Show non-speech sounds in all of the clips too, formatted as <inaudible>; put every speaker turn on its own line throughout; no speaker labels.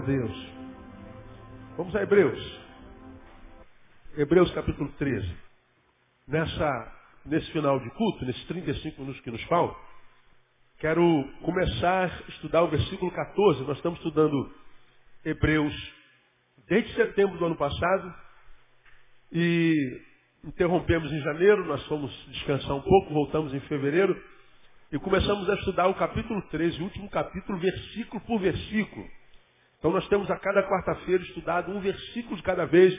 A Deus. Vamos a Hebreus. Hebreus capítulo 13. Nessa, nesse final de culto, nesses 35 minutos que nos faltam, quero começar a estudar o versículo 14. Nós estamos estudando Hebreus desde setembro do ano passado e interrompemos em janeiro, nós fomos descansar um pouco, voltamos em fevereiro e começamos a estudar o capítulo 13, o último capítulo, versículo por versículo. Então nós temos a cada quarta-feira estudado um versículo de cada vez,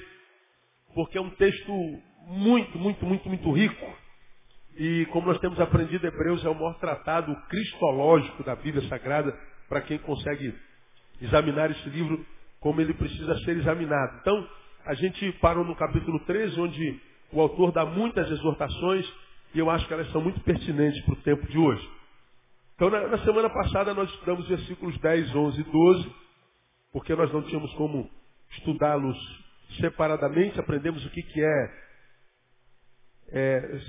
porque é um texto muito, muito, muito, muito rico. E como nós temos aprendido, Hebreus é o maior tratado cristológico da Bíblia Sagrada, para quem consegue examinar esse livro como ele precisa ser examinado. Então, a gente parou no capítulo 13, onde o autor dá muitas exortações, e eu acho que elas são muito pertinentes para o tempo de hoje. Então, na, na semana passada, nós estudamos versículos 10, 11 e 12, porque nós não tínhamos como estudá-los separadamente, aprendemos o que, que é, é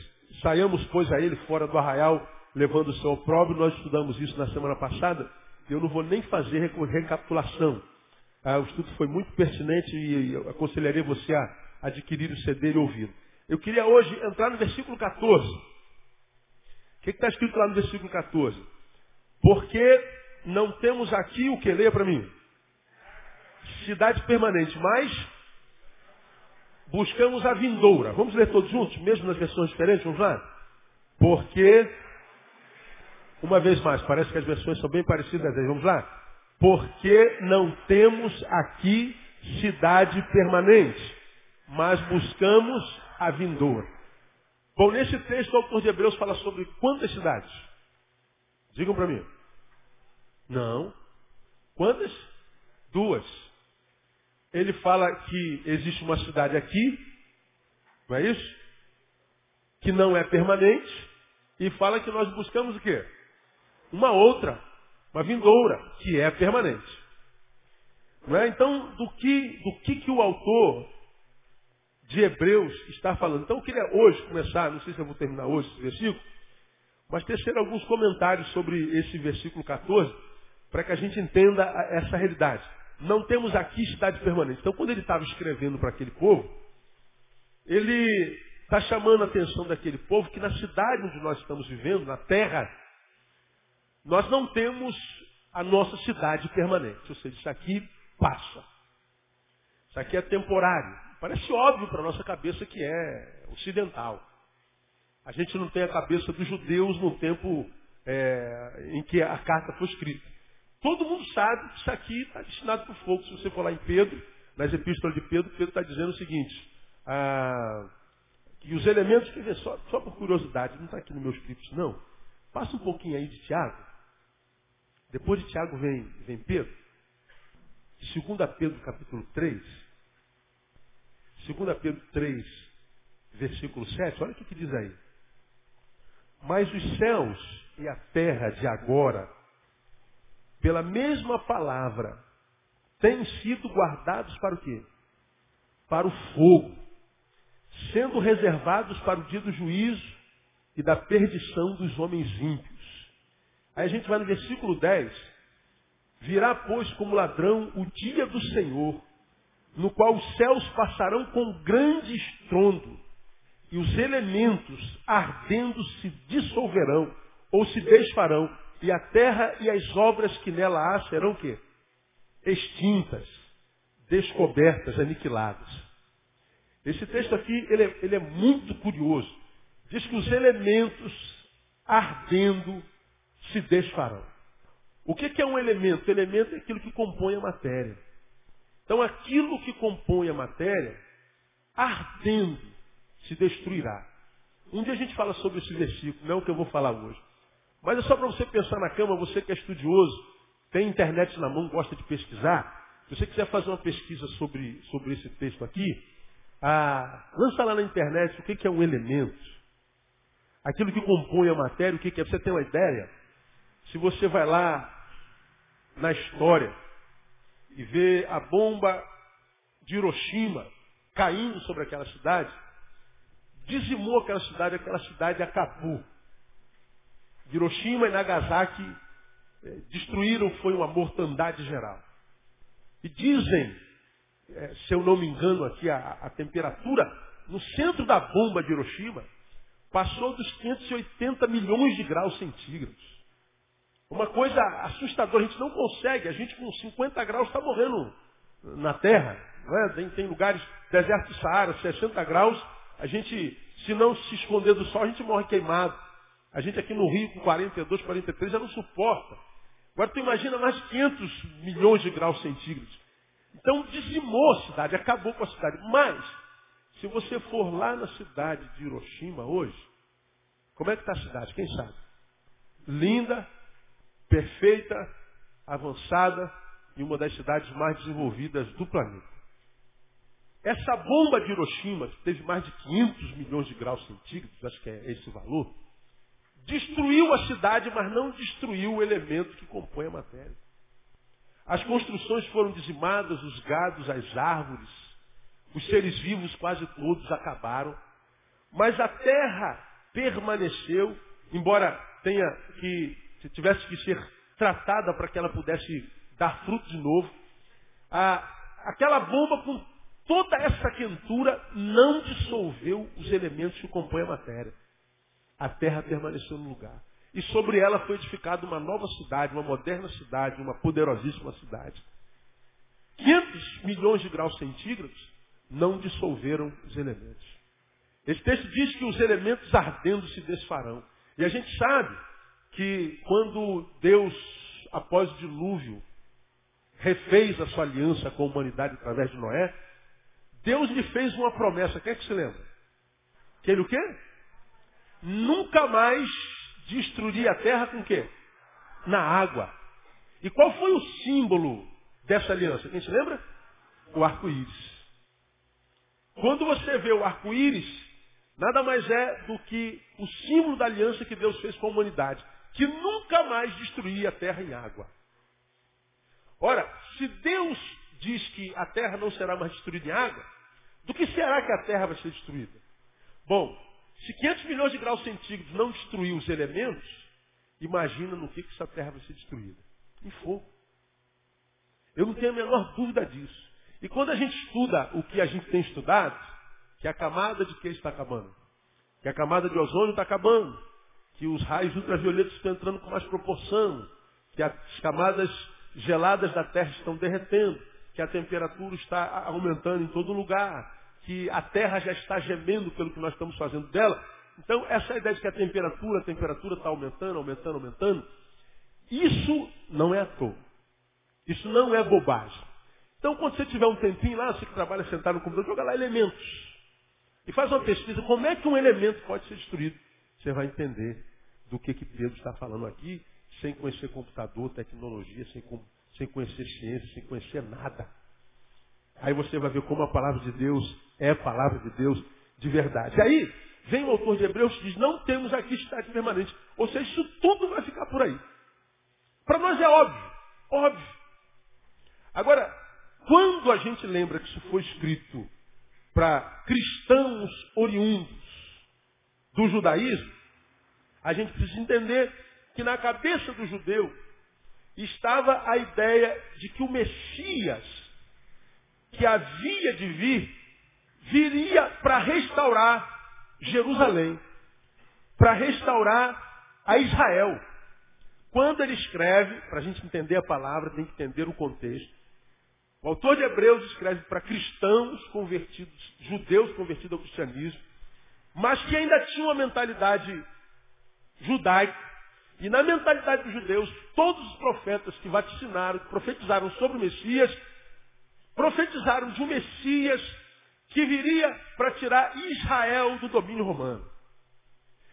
saiamos, pois, a ele fora do arraial, levando o seu opróbrio, nós estudamos isso na semana passada, eu não vou nem fazer recapitulação. Ah, o estudo foi muito pertinente e eu aconselharia você a adquirir o CD e ouvir. Eu queria hoje entrar no versículo 14. O que está escrito lá no versículo 14? Porque não temos aqui o que? Leia para mim cidade permanente, mas buscamos a vindoura. Vamos ler todos juntos, mesmo nas versões diferentes, vamos lá? Porque, uma vez mais, parece que as versões são bem parecidas, vamos lá? Porque não temos aqui cidade permanente, mas buscamos a vindoura. Bom, nesse texto o autor de Hebreus fala sobre quantas cidades? Digam para mim. Não. Quantas? Duas ele fala que existe uma cidade aqui, não é isso? Que não é permanente, e fala que nós buscamos o quê? Uma outra, uma vindoura, que é permanente. Não é? Então, do que, do que, que o autor de Hebreus está falando? Então, eu queria hoje começar, não sei se eu vou terminar hoje esse versículo, mas tecer alguns comentários sobre esse versículo 14, para que a gente entenda essa realidade não temos aqui cidade permanente. Então, quando ele estava escrevendo para aquele povo, ele está chamando a atenção daquele povo que na cidade onde nós estamos vivendo, na terra, nós não temos a nossa cidade permanente. Ou seja, isso aqui passa. Isso aqui é temporário. Parece óbvio para a nossa cabeça que é ocidental. A gente não tem a cabeça dos judeus no tempo é, em que a carta foi escrita. Todo mundo sabe que isso aqui está destinado para o fogo. Se você for lá em Pedro, nas epístolas de Pedro, Pedro está dizendo o seguinte, ah, que os elementos, quer dizer, só, só por curiosidade, não está aqui no meu script não, passa um pouquinho aí de Tiago. Depois de Tiago vem, vem Pedro. 2 Pedro capítulo 3. 2 Pedro 3, versículo 7, olha o que diz aí. Mas os céus e a terra de agora pela mesma palavra, têm sido guardados para o quê? Para o fogo, sendo reservados para o dia do juízo e da perdição dos homens ímpios. Aí a gente vai no versículo 10. Virá, pois, como ladrão o dia do Senhor, no qual os céus passarão com grande estrondo, e os elementos ardendo se dissolverão, ou se desfarão, e a terra e as obras que nela há serão o quê? Extintas, descobertas, aniquiladas. Esse texto aqui, ele é, ele é muito curioso. Diz que os elementos ardendo se desfarão. O que, que é um elemento? O elemento é aquilo que compõe a matéria. Então aquilo que compõe a matéria, ardendo, se destruirá. Um dia a gente fala sobre esse versículo, não é o que eu vou falar hoje. Mas é só para você pensar na cama, você que é estudioso, tem internet na mão, gosta de pesquisar. Se você quiser fazer uma pesquisa sobre, sobre esse texto aqui, ah, lança lá na internet o que, que é um elemento. Aquilo que compõe a matéria, o que, que é. Você ter uma ideia, se você vai lá na história e vê a bomba de Hiroshima caindo sobre aquela cidade, dizimou aquela cidade, aquela cidade acabou. Hiroshima e Nagasaki eh, destruíram, foi uma mortandade geral. E dizem, é, se eu não me engano aqui, a, a temperatura no centro da bomba de Hiroshima passou dos 580 milhões de graus centígrados. Uma coisa assustadora, a gente não consegue, a gente com 50 graus está morrendo na Terra. É? Tem, tem, lugares, deserto do Saara, 60 graus, a gente, se não se esconder do sol, a gente morre queimado. A gente aqui no Rio com 42, 43 já não suporta. Agora tu imagina mais 500 milhões de graus centígrados. Então dizimou a cidade, acabou com a cidade. Mas, se você for lá na cidade de Hiroshima hoje, como é que está a cidade? Quem sabe? Linda, perfeita, avançada e uma das cidades mais desenvolvidas do planeta. Essa bomba de Hiroshima, que teve mais de 500 milhões de graus centígrados, acho que é esse o valor, destruiu a cidade, mas não destruiu o elemento que compõe a matéria. As construções foram dizimadas, os gados, as árvores, os seres vivos quase todos acabaram, mas a terra permaneceu, embora tenha que se tivesse que ser tratada para que ela pudesse dar fruto de novo, a, aquela bomba com toda essa quentura não dissolveu os elementos que compõem a matéria. A terra permaneceu no lugar. E sobre ela foi edificada uma nova cidade, uma moderna cidade, uma poderosíssima cidade. 500 milhões de graus centígrados não dissolveram os elementos. Esse texto diz que os elementos ardendo se desfarão. E a gente sabe que quando Deus, após o dilúvio, refez a sua aliança com a humanidade através de Noé, Deus lhe fez uma promessa. Quem é que se lembra? Que ele o quê? Nunca mais destruiria a terra com o quê? Na água. E qual foi o símbolo dessa aliança? Quem se lembra? O arco-íris. Quando você vê o arco-íris, nada mais é do que o símbolo da aliança que Deus fez com a humanidade que nunca mais destruía a terra em água. Ora, se Deus diz que a terra não será mais destruída em água, do que será que a terra vai ser destruída? Bom, se 500 milhões de graus centígrados não destruir os elementos, imagina no que, que essa terra vai ser destruída. Em fogo. Eu não tenho a menor dúvida disso. E quando a gente estuda o que a gente tem estudado, que a camada de que está acabando? Que a camada de ozônio está acabando que os raios ultravioletos estão entrando com mais proporção, que as camadas geladas da Terra estão derretendo, que a temperatura está aumentando em todo lugar, que a Terra já está gemendo pelo que nós estamos fazendo dela. Então, essa ideia de que a temperatura, a temperatura está aumentando, aumentando, aumentando, isso não é à toa. Isso não é bobagem. Então, quando você tiver um tempinho lá, você que trabalha sentado no computador, joga lá elementos. E faz uma pesquisa, como é que um elemento pode ser destruído? Você vai entender do que, que Pedro está falando aqui, sem conhecer computador, tecnologia, sem, sem conhecer ciência, sem conhecer nada. Aí você vai ver como a palavra de Deus é palavra de Deus de verdade. E aí, vem o autor de Hebreus e diz, não temos aqui estádio permanente. Ou seja, isso tudo vai ficar por aí. Para nós é óbvio, óbvio. Agora, quando a gente lembra que isso foi escrito para cristãos oriundos do judaísmo, a gente precisa entender que na cabeça do judeu estava a ideia de que o Messias, que havia de vir, viria para restaurar Jerusalém, para restaurar a Israel. Quando ele escreve, para a gente entender a palavra, tem que entender o contexto. O autor de Hebreus escreve para cristãos convertidos, judeus convertidos ao cristianismo, mas que ainda tinham uma mentalidade judaica. E na mentalidade dos judeus, todos os profetas que vaticinaram, que profetizaram sobre o Messias, profetizaram de um Messias que viria para tirar Israel do domínio romano.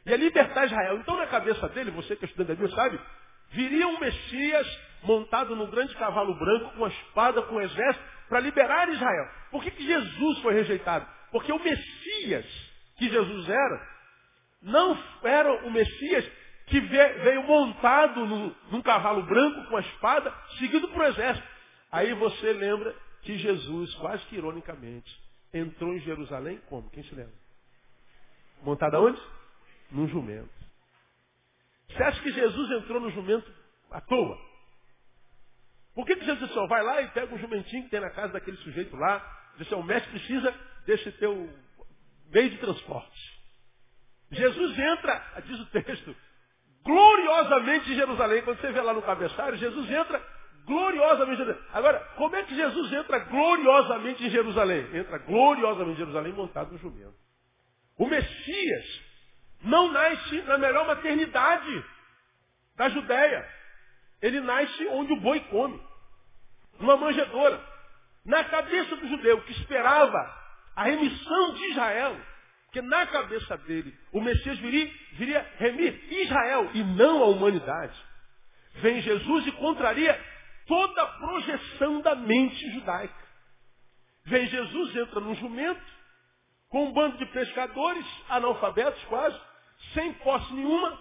E a libertar Israel. Então na cabeça dele, você que é estudante da Bíblia sabe, viria um Messias montado num grande cavalo branco, com uma espada, com um exército, para liberar Israel. Por que, que Jesus foi rejeitado? Porque o Messias que Jesus era, não era o Messias que veio montado num, num cavalo branco com a espada, seguido por um exército. Aí você lembra que Jesus, quase que ironicamente, entrou em Jerusalém como? Quem se lembra? Montado aonde? Num jumento. Você acha que Jesus entrou no jumento à toa? Por que, que Jesus disse, ó, vai lá e pega um jumentinho que tem na casa daquele sujeito lá, diz o mestre precisa desse teu meio de transporte. Jesus entra, diz o texto, gloriosamente em Jerusalém. Quando você vê lá no cabeçalho, Jesus entra gloriosamente. Agora, como é que Jesus entra gloriosamente em Jerusalém? Entra gloriosamente em Jerusalém montado no jumento. O Messias não nasce na melhor maternidade da Judéia. Ele nasce onde o boi come. Numa manjedoura. Na cabeça do judeu que esperava a remissão de Israel, porque na cabeça dele o Messias viria, viria remir Israel e não a humanidade. Vem Jesus e contraria toda a projeção da mente judaica. Vem Jesus, entra num jumento, com um bando de pescadores, analfabetos quase, sem posse nenhuma,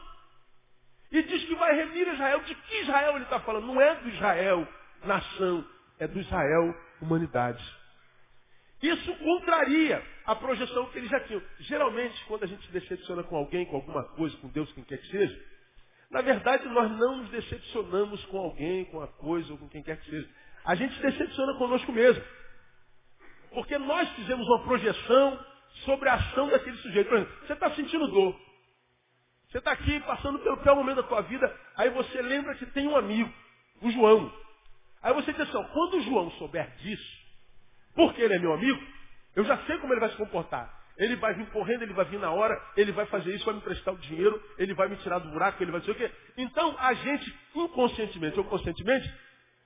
e diz que vai remir Israel. De que Israel ele está falando? Não é do Israel, nação, é do Israel, humanidade. Isso contraria a projeção que eles já tinham. Geralmente, quando a gente se decepciona com alguém, com alguma coisa, com Deus, quem quer que seja, na verdade nós não nos decepcionamos com alguém, com a coisa ou com quem quer que seja. A gente se decepciona conosco mesmo. Porque nós fizemos uma projeção sobre a ação daquele sujeito. Por exemplo, você está sentindo dor. Você está aqui passando pelo pior momento da tua vida, aí você lembra que tem um amigo, o João. Aí você diz assim, quando o João souber disso, porque ele é meu amigo, eu já sei como ele vai se comportar. Ele vai vir correndo, ele vai vir na hora, ele vai fazer isso, vai me emprestar o dinheiro, ele vai me tirar do buraco, ele vai dizer o quê. Então a gente, inconscientemente ou conscientemente,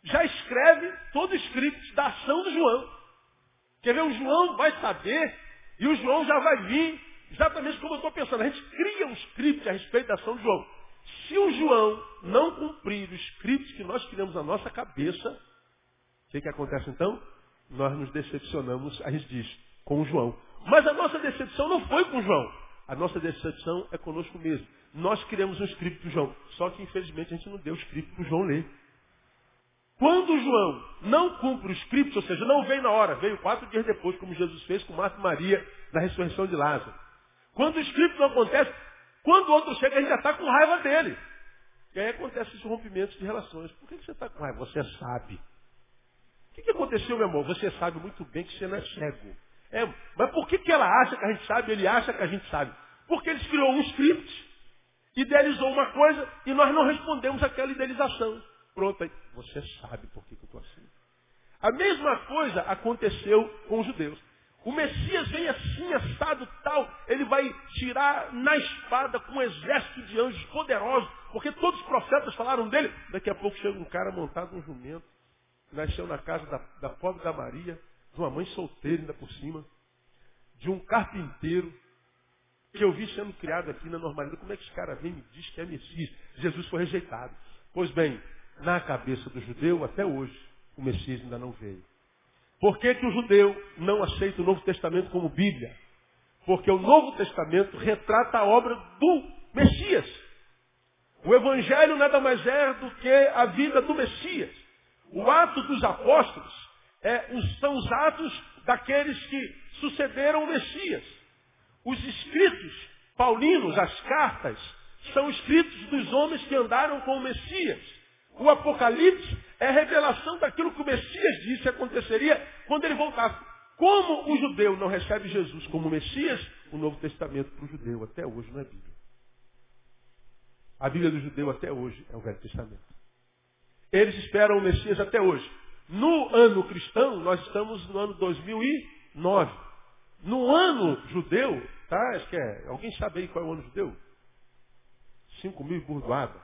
já escreve todo o script da ação do João. Quer ver? O João vai saber e o João já vai vir exatamente como eu estou pensando. A gente cria um script a respeito da ação do João. Se o João não cumprir o script que nós criamos na nossa cabeça, o que, que acontece então? nós nos decepcionamos, a gente diz, com o João. Mas a nossa decepção não foi com João. A nossa decepção é conosco mesmo. Nós criamos um script para João. Só que, infelizmente, a gente não deu o script para João ler. Quando João não cumpre o script, ou seja, não veio na hora, veio quatro dias depois, como Jesus fez com Marta e Maria na ressurreição de Lázaro. Quando o script não acontece, quando o outro chega, a gente já está com raiva dele. E aí acontece esses rompimentos de relações. Por que você está com raiva? Você sabe. O que aconteceu, meu amor? Você sabe muito bem que você não é cego. É, mas por que, que ela acha que a gente sabe ele acha que a gente sabe? Porque eles criou um script, idealizou uma coisa e nós não respondemos aquela idealização. Pronto, aí você sabe por que, que eu estou assim. A mesma coisa aconteceu com os judeus. O Messias vem assim, assado tal, ele vai tirar na espada com um exército de anjos poderosos, porque todos os profetas falaram dele. Daqui a pouco chega um cara montado num jumento, nasceu na casa da, da pobre da Maria, de uma mãe solteira ainda por cima, de um carpinteiro, que eu vi sendo criado aqui na normalidade. Como é que esse cara vem e me diz que é Messias? Jesus foi rejeitado. Pois bem, na cabeça do judeu, até hoje, o Messias ainda não veio. Por que, que o judeu não aceita o Novo Testamento como Bíblia? Porque o Novo Testamento retrata a obra do Messias. O Evangelho nada mais é do que a vida do Messias. O ato dos apóstolos é, são os atos daqueles que sucederam o Messias. Os escritos paulinos, as cartas, são escritos dos homens que andaram com o Messias. O Apocalipse é a revelação daquilo que o Messias disse aconteceria quando ele voltasse. Como o judeu não recebe Jesus como Messias, o Novo Testamento para o judeu até hoje não é Bíblia. A Bíblia do judeu até hoje é o Velho Testamento. Eles esperam o Messias até hoje. No ano cristão, nós estamos no ano 2009. No ano judeu, tá? Acho que é. Alguém sabe aí qual é o ano judeu? 5 mil burdoada.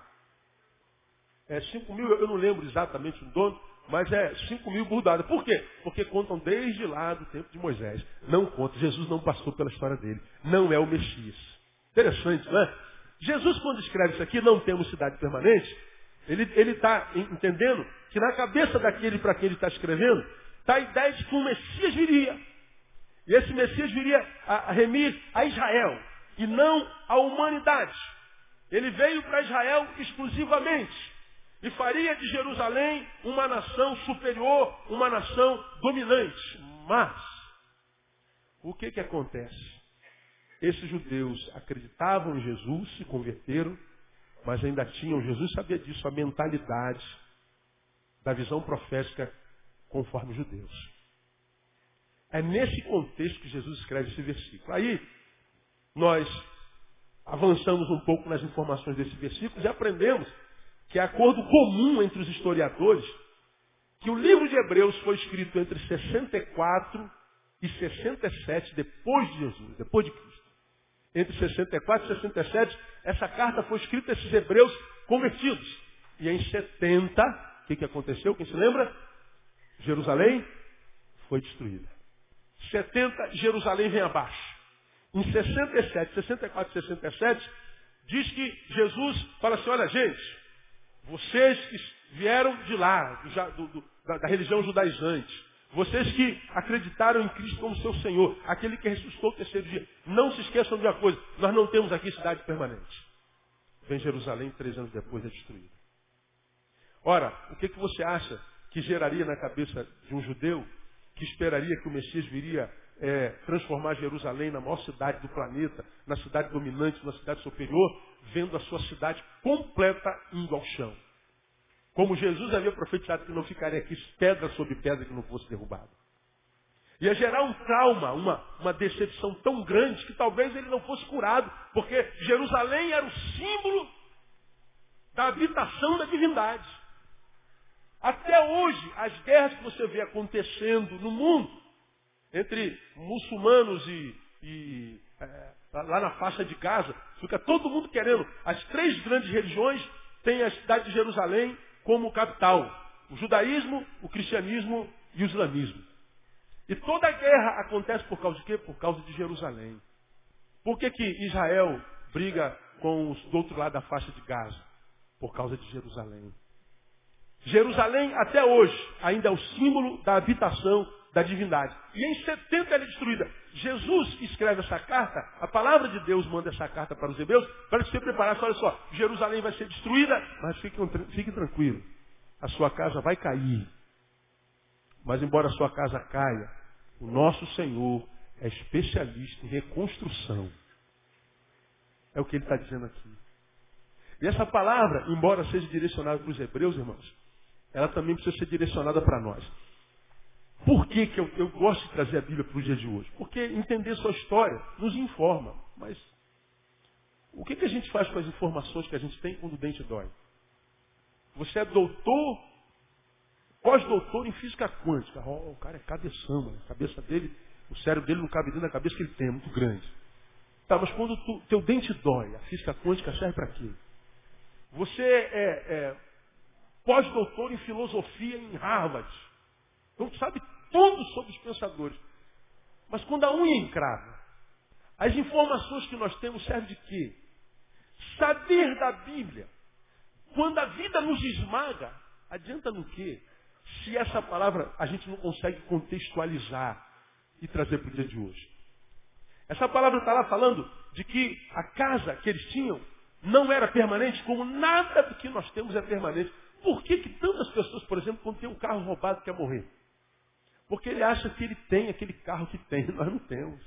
É 5 mil, eu não lembro exatamente o dono, mas é 5 mil burdoada. Por quê? Porque contam desde lá do tempo de Moisés. Não conta. Jesus não passou pela história dele. Não é o Messias. Interessante, não é? Jesus, quando escreve isso aqui, não temos cidade permanente, ele está entendendo que na cabeça daquele para quem ele está escrevendo, está a ideia de que um Messias viria. E esse Messias viria a, remir a Israel e não a humanidade. Ele veio para Israel exclusivamente e faria de Jerusalém uma nação superior, uma nação dominante. Mas, o que que acontece? Esses judeus acreditavam em Jesus, se converteram, mas ainda tinham, Jesus sabia disso, a mentalidade da visão profética conforme os judeus. É nesse contexto que Jesus escreve esse versículo. Aí, nós avançamos um pouco nas informações desse versículo e aprendemos que é acordo comum entre os historiadores que o livro de Hebreus foi escrito entre 64 e 67 depois de Jesus, depois de Cristo. Entre 64 e 67, essa carta foi escrita a esses hebreus convertidos. E em 70, o que, que aconteceu? Quem se lembra? Jerusalém foi destruída. 70, Jerusalém vem abaixo. Em 67, 64 e 67, diz que Jesus fala assim, olha gente, vocês que vieram de lá, do, do, da, da religião judaizante, vocês que acreditaram em Cristo como seu Senhor, aquele que ressuscitou o terceiro dia, não se esqueçam de uma coisa, nós não temos aqui cidade permanente. Vem Jerusalém, três anos depois é destruída. Ora, o que, que você acha que geraria na cabeça de um judeu que esperaria que o Messias viria é, transformar Jerusalém na maior cidade do planeta, na cidade dominante, na cidade superior, vendo a sua cidade completa indo ao chão? Como Jesus havia profetizado que não ficaria aqui pedra sobre pedra que não fosse derrubada. Ia gerar um trauma, uma, uma decepção tão grande que talvez ele não fosse curado, porque Jerusalém era o símbolo da habitação da divindade. Até hoje, as guerras que você vê acontecendo no mundo, entre muçulmanos e, e é, lá na faixa de Gaza, fica todo mundo querendo. As três grandes religiões têm a cidade de Jerusalém como capital. O judaísmo, o cristianismo e o islamismo. E toda a guerra acontece por causa de quê? Por causa de Jerusalém. Por que, que Israel briga com os do outro lado da faixa de Gaza? Por causa de Jerusalém. Jerusalém, até hoje, ainda é o símbolo da habitação da divindade. E em 70 ela é destruída. Jesus escreve essa carta, a palavra de Deus manda essa carta para os hebreus, para que você preparasse, olha só, Jerusalém vai ser destruída, mas fique, fique tranquilo, a sua casa vai cair. Mas embora a sua casa caia, o nosso Senhor é especialista em reconstrução. É o que ele está dizendo aqui. E essa palavra, embora seja direcionada para os hebreus, irmãos, ela também precisa ser direcionada para nós. Por que, que eu, eu gosto de trazer a Bíblia para o dia de hoje? Porque entender sua história nos informa. Mas o que, que a gente faz com as informações que a gente tem quando o dente dói? Você é doutor, pós-doutor em física quântica. Oh, o cara é cabeção, mano. A cabeça dele, o cérebro dele não cabe dentro da cabeça que ele tem, é muito grande. Tá, mas quando o teu dente dói, a física quântica serve para quê? Você é, é pós-doutor em filosofia em Harvard. Então sabe tudo sobre os pensadores. Mas quando a unha encrava, as informações que nós temos servem de quê? Saber da Bíblia. Quando a vida nos esmaga, adianta no quê? Se essa palavra a gente não consegue contextualizar e trazer para o dia de hoje. Essa palavra está lá falando de que a casa que eles tinham não era permanente, como nada do que nós temos é permanente. Por que, que tantas pessoas, por exemplo, quando tem um carro roubado, quer morrer? Porque ele acha que ele tem aquele carro que tem, <laughs> nós não temos.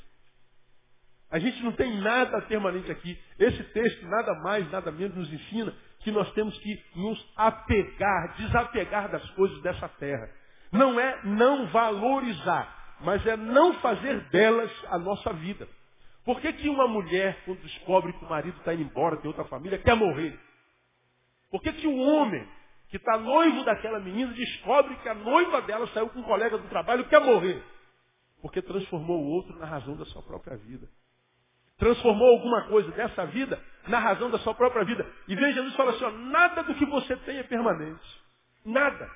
A gente não tem nada permanente aqui. Esse texto, nada mais, nada menos, nos ensina que nós temos que nos apegar, desapegar das coisas dessa terra. Não é não valorizar, mas é não fazer delas a nossa vida. Por que, que uma mulher, quando descobre que o marido está indo embora, tem outra família, quer morrer? Por que, que o homem, que está noivo daquela menina, descobre que a noiva dela saiu com um colega do trabalho quer morrer? Porque transformou o outro na razão da sua própria vida. Transformou alguma coisa dessa vida na razão da sua própria vida. E veja, Jesus fala assim, ó, nada do que você tem é permanente. Nada.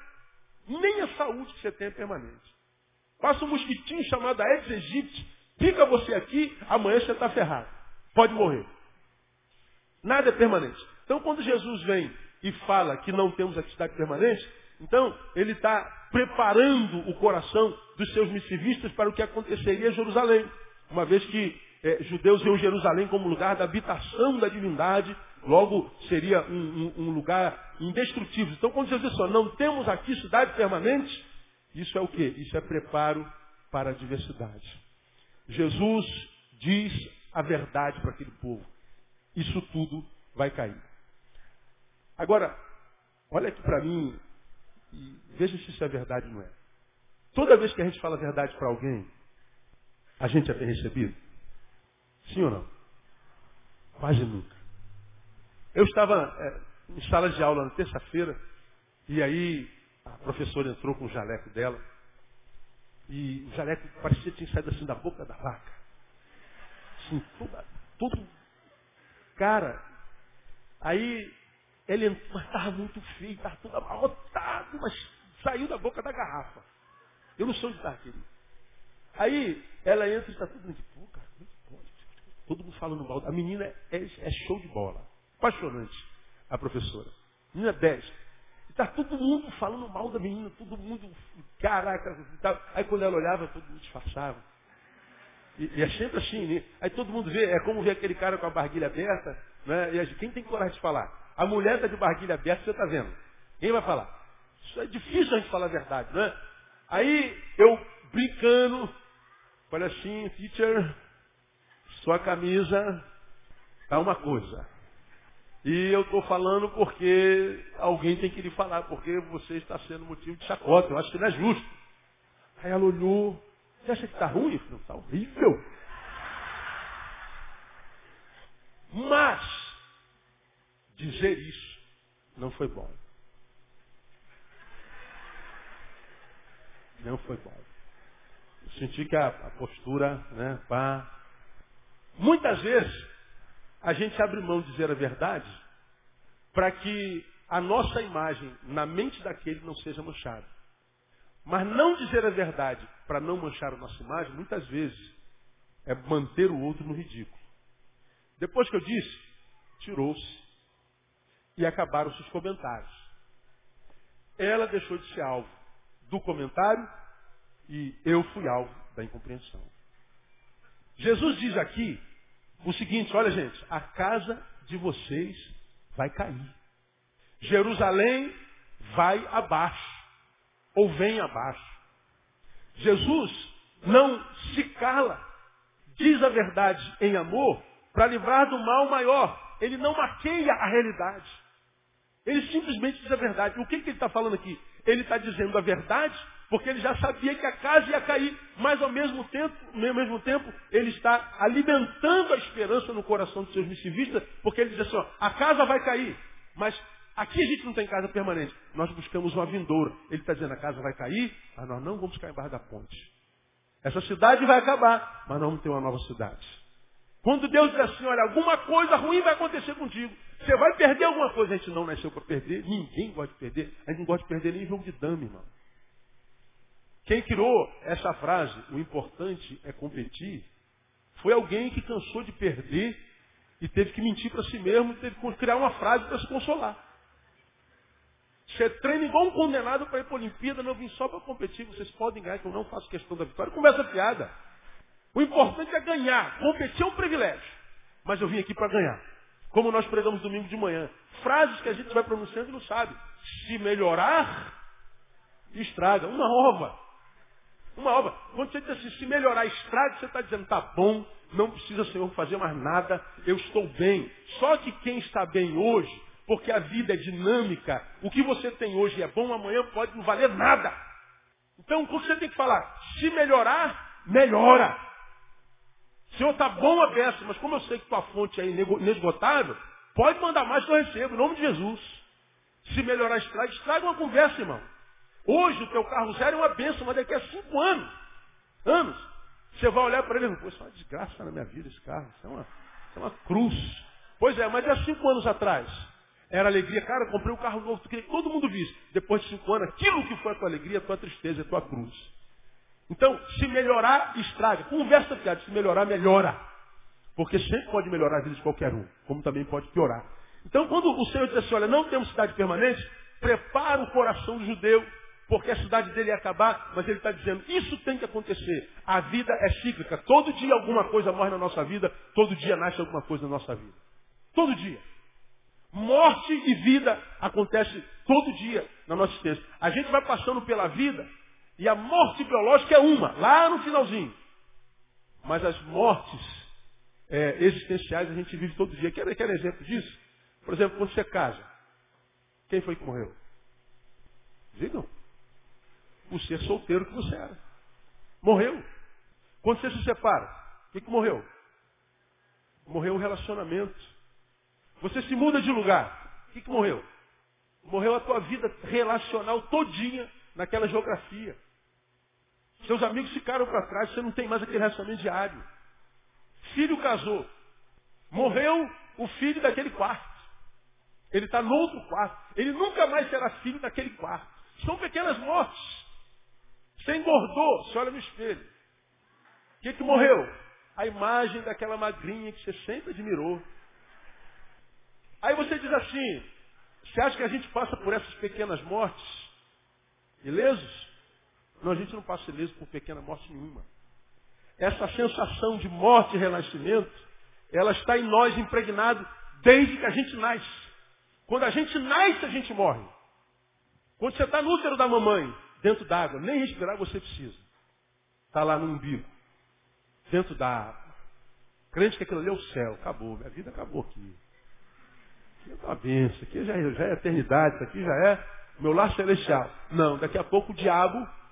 Nem a saúde que você tem é permanente. Passa um mosquitinho chamado Aedes aegypti, fica você aqui, amanhã você está ferrado. Pode morrer. Nada é permanente. Então quando Jesus vem e fala que não temos a cidade permanente, então ele está preparando o coração dos seus missivistas para o que aconteceria em Jerusalém. Uma vez que é, judeus viam Jerusalém como lugar da habitação da divindade, logo seria um, um, um lugar indestrutível. Então quando Jesus diz, não temos aqui cidade permanente, isso é o que? Isso é preparo para a diversidade. Jesus diz a verdade para aquele povo. Isso tudo vai cair. Agora, olha aqui para mim e veja se isso é verdade ou não é. Toda vez que a gente fala a verdade para alguém, a gente é bem recebido? Sim ou não? Quase nunca. Eu estava é, em sala de aula na terça-feira, e aí a professora entrou com o jaleco dela, e o jaleco parecia que tinha saído assim da boca da vaca. Assim, todo. Cara, aí ele entrou, mas estava muito feio, estava todo amarrotado, mas saiu da boca da garrafa. Eu não sou de estar, querido. Aí ela entra e está tudo mundo, pô, cara, como pode? Todo mundo falando mal. A menina é, é show de bola. Apaixonante, a professora. Menina 10. Está todo mundo falando mal da menina, todo mundo, caraca, aí quando ela olhava, todo mundo disfarçava. E, e é sempre assim, né? Aí todo mundo vê, é como ver aquele cara com a barguilha aberta, né? E quem tem coragem de falar? A mulher está de barguilha aberta, você está vendo. Quem vai falar? Isso é difícil a gente falar a verdade, né? Aí eu brincando, olha assim, teacher, sua camisa tá uma coisa. E eu estou falando porque alguém tem que lhe falar, porque você está sendo motivo de chacota. Eu acho que não é justo. Aí ela olhou. Você acha que está ruim? Falei, está horrível. Mas, dizer isso não foi bom. Não foi bom. Eu senti que a, a postura, né, pá. Muitas vezes, a gente abre mão de dizer a verdade para que a nossa imagem na mente daquele não seja manchada. Mas não dizer a verdade para não manchar a nossa imagem, muitas vezes, é manter o outro no ridículo. Depois que eu disse, tirou-se e acabaram-se os comentários. Ela deixou de ser alvo do comentário e eu fui alvo da incompreensão. Jesus diz aqui o seguinte, olha gente, a casa de vocês vai cair. Jerusalém vai abaixo, ou vem abaixo. Jesus não se cala, diz a verdade em amor para livrar do mal maior. Ele não maqueia a realidade. Ele simplesmente diz a verdade. O que, que ele está falando aqui? Ele está dizendo a verdade porque ele já sabia que a casa ia cair, mas ao mesmo tempo, ao mesmo tempo, ele está alimentando a esperança no coração dos seus missivistas, porque ele diz assim, ó, a casa vai cair, mas aqui a gente não tem casa permanente, nós buscamos uma vindoura. Ele está dizendo, a casa vai cair, mas nós não vamos ficar embaixo da ponte. Essa cidade vai acabar, mas nós vamos ter uma nova cidade. Quando Deus diz assim, olha, alguma coisa ruim vai acontecer contigo. Você vai perder alguma coisa. A gente não nasceu para perder. Ninguém gosta de perder. A gente não gosta de perder nem jogo de dama, irmão. Quem criou essa frase, o importante é competir, foi alguém que cansou de perder e teve que mentir para si mesmo teve que criar uma frase para se consolar. Você treina igual um condenado para ir para a Olimpíada, não vim só para competir, vocês podem ganhar, que eu não faço questão da vitória. Conversa piada. O importante é ganhar. Competir é um privilégio. Mas eu vim aqui para ganhar. Como nós pregamos domingo de manhã. Frases que a gente vai pronunciando e não sabe. Se melhorar, estraga. Uma ova. Uma obra. Quando você diz assim, se melhorar estrago, você está dizendo, tá bom, não precisa, Senhor, fazer mais nada, eu estou bem. Só que quem está bem hoje, porque a vida é dinâmica, o que você tem hoje é bom, amanhã pode não valer nada. Então, o que você tem que falar? Se melhorar, melhora. Senhor, está bom a peça, mas como eu sei que tua fonte é inesgotável, pode mandar mais que eu recebo, em nome de Jesus. Se melhorar estrago, estraga uma conversa, irmão. Hoje o teu carro zero é uma bênção, mas daqui a cinco anos, anos, você vai olhar para ele e isso é uma desgraça na minha vida esse carro, isso é uma, isso é uma cruz. Pois é, mas há cinco anos atrás, era alegria, cara, comprei um carro novo, queria que todo mundo visse. Depois de cinco anos, aquilo que foi a tua alegria, a tua tristeza, a tua cruz. Então, se melhorar, estraga. Conversa piada, se melhorar, melhora. Porque sempre pode melhorar a vida de qualquer um, como também pode piorar. Então, quando o Senhor diz assim, olha, não temos cidade permanente, prepara o coração do judeu porque a cidade dele ia acabar, mas ele está dizendo, isso tem que acontecer. A vida é cíclica. Todo dia alguma coisa morre na nossa vida, todo dia nasce alguma coisa na nossa vida. Todo dia. Morte e vida acontece todo dia na nossa existência. A gente vai passando pela vida e a morte biológica é uma, lá no finalzinho. Mas as mortes é, existenciais a gente vive todo dia. Quer, quer exemplo disso? Por exemplo, quando você casa, quem foi que morreu? Digam. O ser solteiro que você era. Morreu. Quando você se separa, o que, morreu? Morreu o relacionamento. Você se muda de lugar. O que morreu? Morreu a tua vida relacional todinha naquela geografia. Seus amigos ficaram para trás, você não tem mais aquele relacionamento diário. Filho casou. Morreu o filho daquele quarto. Ele está no outro quarto. Ele nunca mais será filho daquele quarto. São pequenas mortes. Você engordou, você olha no espelho. O que, que morreu? A imagem daquela magrinha que você sempre admirou. Aí você diz assim, você acha que a gente passa por essas pequenas mortes ilesos? Não, a gente não passa ileso por pequena morte nenhuma. Essa sensação de morte e renascimento, ela está em nós impregnado desde que a gente nasce. Quando a gente nasce, a gente morre. Quando você está no útero da mamãe, dentro d'água, nem respirar você precisa. Está lá no umbigo, dentro da água. Crente que aquilo ali é o céu, acabou, minha vida acabou aqui. Aqui é uma benção, aqui já, é, já é eternidade, aqui já é meu lar celestial. Não, daqui a pouco o diabo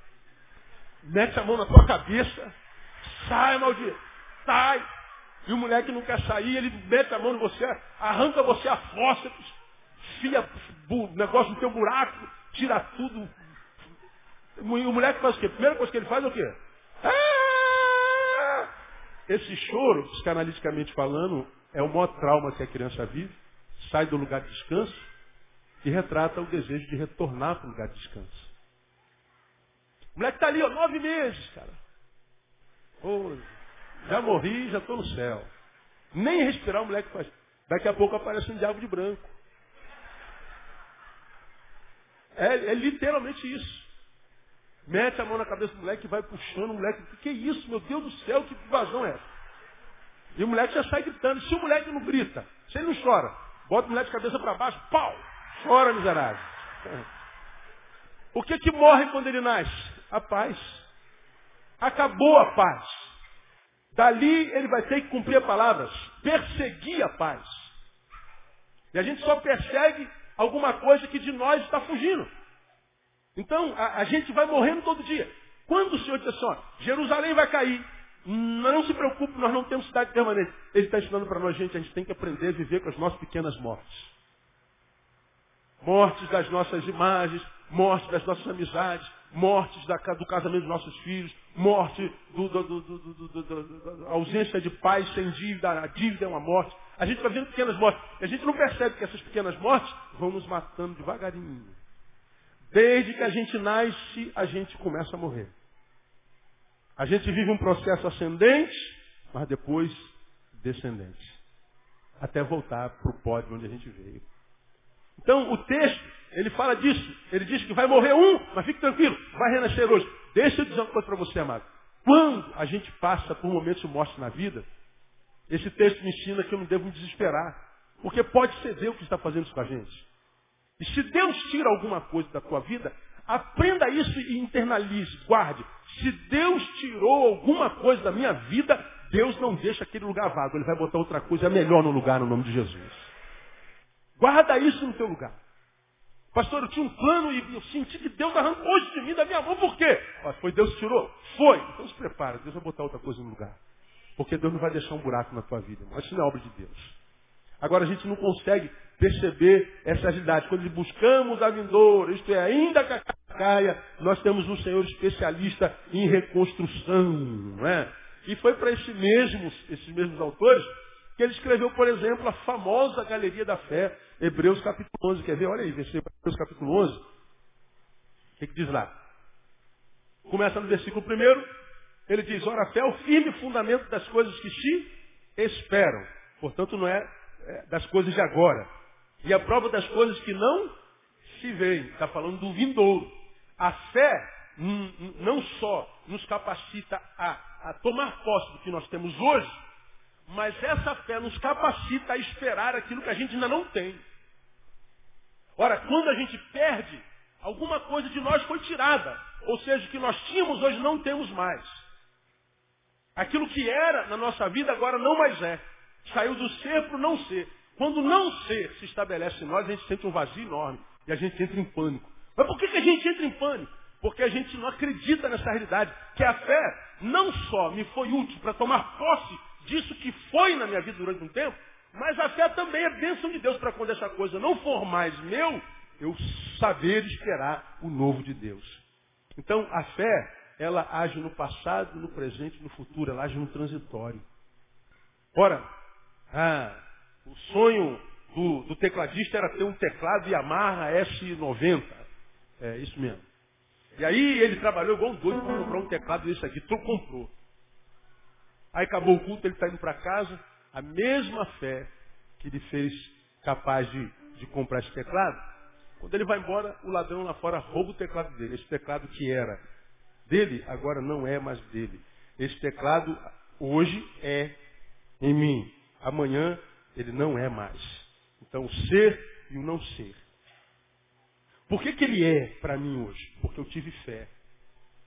mete a mão na tua cabeça, sai, maldito, sai. E o moleque não quer sair, ele mete a mão em você, arranca você a fossa, enfia o negócio no teu buraco, tira tudo. O moleque faz o quê? A primeira coisa que ele faz é o quê? Ah! Esse choro, psicanaliticamente falando, é o maior trauma que a criança vive. Sai do lugar de descanso e retrata o desejo de retornar para o lugar de descanso. O moleque está ali, ó, nove meses, cara. Oh, já morri, já estou no céu. Nem respirar o moleque faz. Daqui a pouco aparece um diabo de branco. É, é literalmente isso. Mete a mão na cabeça do moleque e vai puxando o moleque. O que é isso, meu Deus do céu, que invasão é essa? E o moleque já sai gritando. Se o moleque não grita, se ele não chora, bota o moleque de cabeça para baixo, pau! Chora, miserável. <laughs> O que que morre quando ele nasce? A paz. Acabou a paz. Dali ele vai ter que cumprir as palavras, perseguir a paz. E a gente só persegue alguma coisa que de nós está fugindo. Então, a, a, gente vai morrendo todo dia. Quando o Senhor diz assim, ó, Jerusalém vai cair, não se preocupe, nós não temos cidade permanente. Ele está ensinando para nós, gente, a gente tem que aprender a viver com as nossas pequenas mortes. Mortes das nossas imagens, mortes das nossas amizades, mortes da, do casamento dos nossos filhos, morte da ausência de paz sem dívida, a dívida é uma morte. A gente vai vendo pequenas mortes. E a gente não percebe que essas pequenas mortes vão nos matando devagarinho. Desde que a gente nasce, a gente começa a morrer. A gente vive um processo ascendente, mas depois descendente. Até voltar para o pódio onde a gente veio. Então, o texto, ele fala disso. Ele diz que vai morrer um, mas fique tranquilo, vai renascer hoje. Deixa eu dizer uma coisa para você, amado. Quando a gente passa por momentos de morte na vida, esse texto me ensina que eu não devo me desesperar. Porque pode ser Deus que está fazendo isso com a gente. E se Deus tira alguma coisa da tua vida, aprenda isso e internalize, guarde. Se Deus tirou alguma coisa da minha vida, Deus não deixa aquele lugar vago. Ele vai botar outra coisa melhor no lugar no nome de Jesus. Guarda isso no teu lugar. Pastor, eu tinha um plano e eu senti que Deus arrancou hoje de mim, da minha mão, por quê? foi Deus que tirou? Foi. Então se prepara, Deus vai botar outra coisa no lugar. Porque Deus não vai deixar um buraco na tua vida. Irmão. Isso não é obra de Deus. Agora a gente não consegue perceber essa realidade. Quando buscamos a vindoura, isto é, ainda que a caia, nós temos um Senhor especialista em reconstrução. Não é? E foi para esses mesmos, esses mesmos autores ele escreveu, por exemplo, a famosa Galeria da Fé, Hebreus capítulo 11. Quer ver? Olha aí, Hebreus capítulo 11. O que, que diz lá? Começa no versículo 1. Ele diz, ora, a fé é o firme fundamento das coisas que se esperam. Portanto, não é, é das coisas de agora. E a prova das coisas que não se veem. Está falando do vindouro. A fé não só nos capacita a, a tomar posse do que nós temos hoje, mas essa fé nos capacita a esperar aquilo que a gente ainda não tem. Ora, quando a gente perde, alguma coisa de nós foi tirada. Ou seja, o que nós tínhamos hoje não temos mais. Aquilo que era na nossa vida agora não mais é. Saiu do ser para o não ser. Quando não ser se estabelece em nós, a gente sente um vazio enorme. E a gente entra em pânico. Mas por que, que a gente entra em pânico? Porque a gente não acredita nessa realidade. Que a fé não só me foi útil para tomar posse disso que foi na minha vida durante um tempo, mas a fé também é bênção de Deus para quando essa coisa não for mais meu, eu saber esperar o novo de Deus. Então a fé, ela age no passado, no presente no futuro, ela age no transitório. Ora, ah, o sonho do, do, tecladista era ter um teclado Yamaha S90. É isso mesmo. E aí ele trabalhou igual um doido para comprar um teclado desse aqui. Tu comprou. Aí acabou o culto, ele está indo para casa. A mesma fé que ele fez capaz de, de comprar esse teclado. Quando ele vai embora, o ladrão lá fora rouba o teclado dele. Esse teclado que era dele, agora não é mais dele. Esse teclado hoje é em mim. Amanhã ele não é mais. Então, o ser e o não ser. Por que, que ele é para mim hoje? Porque eu tive fé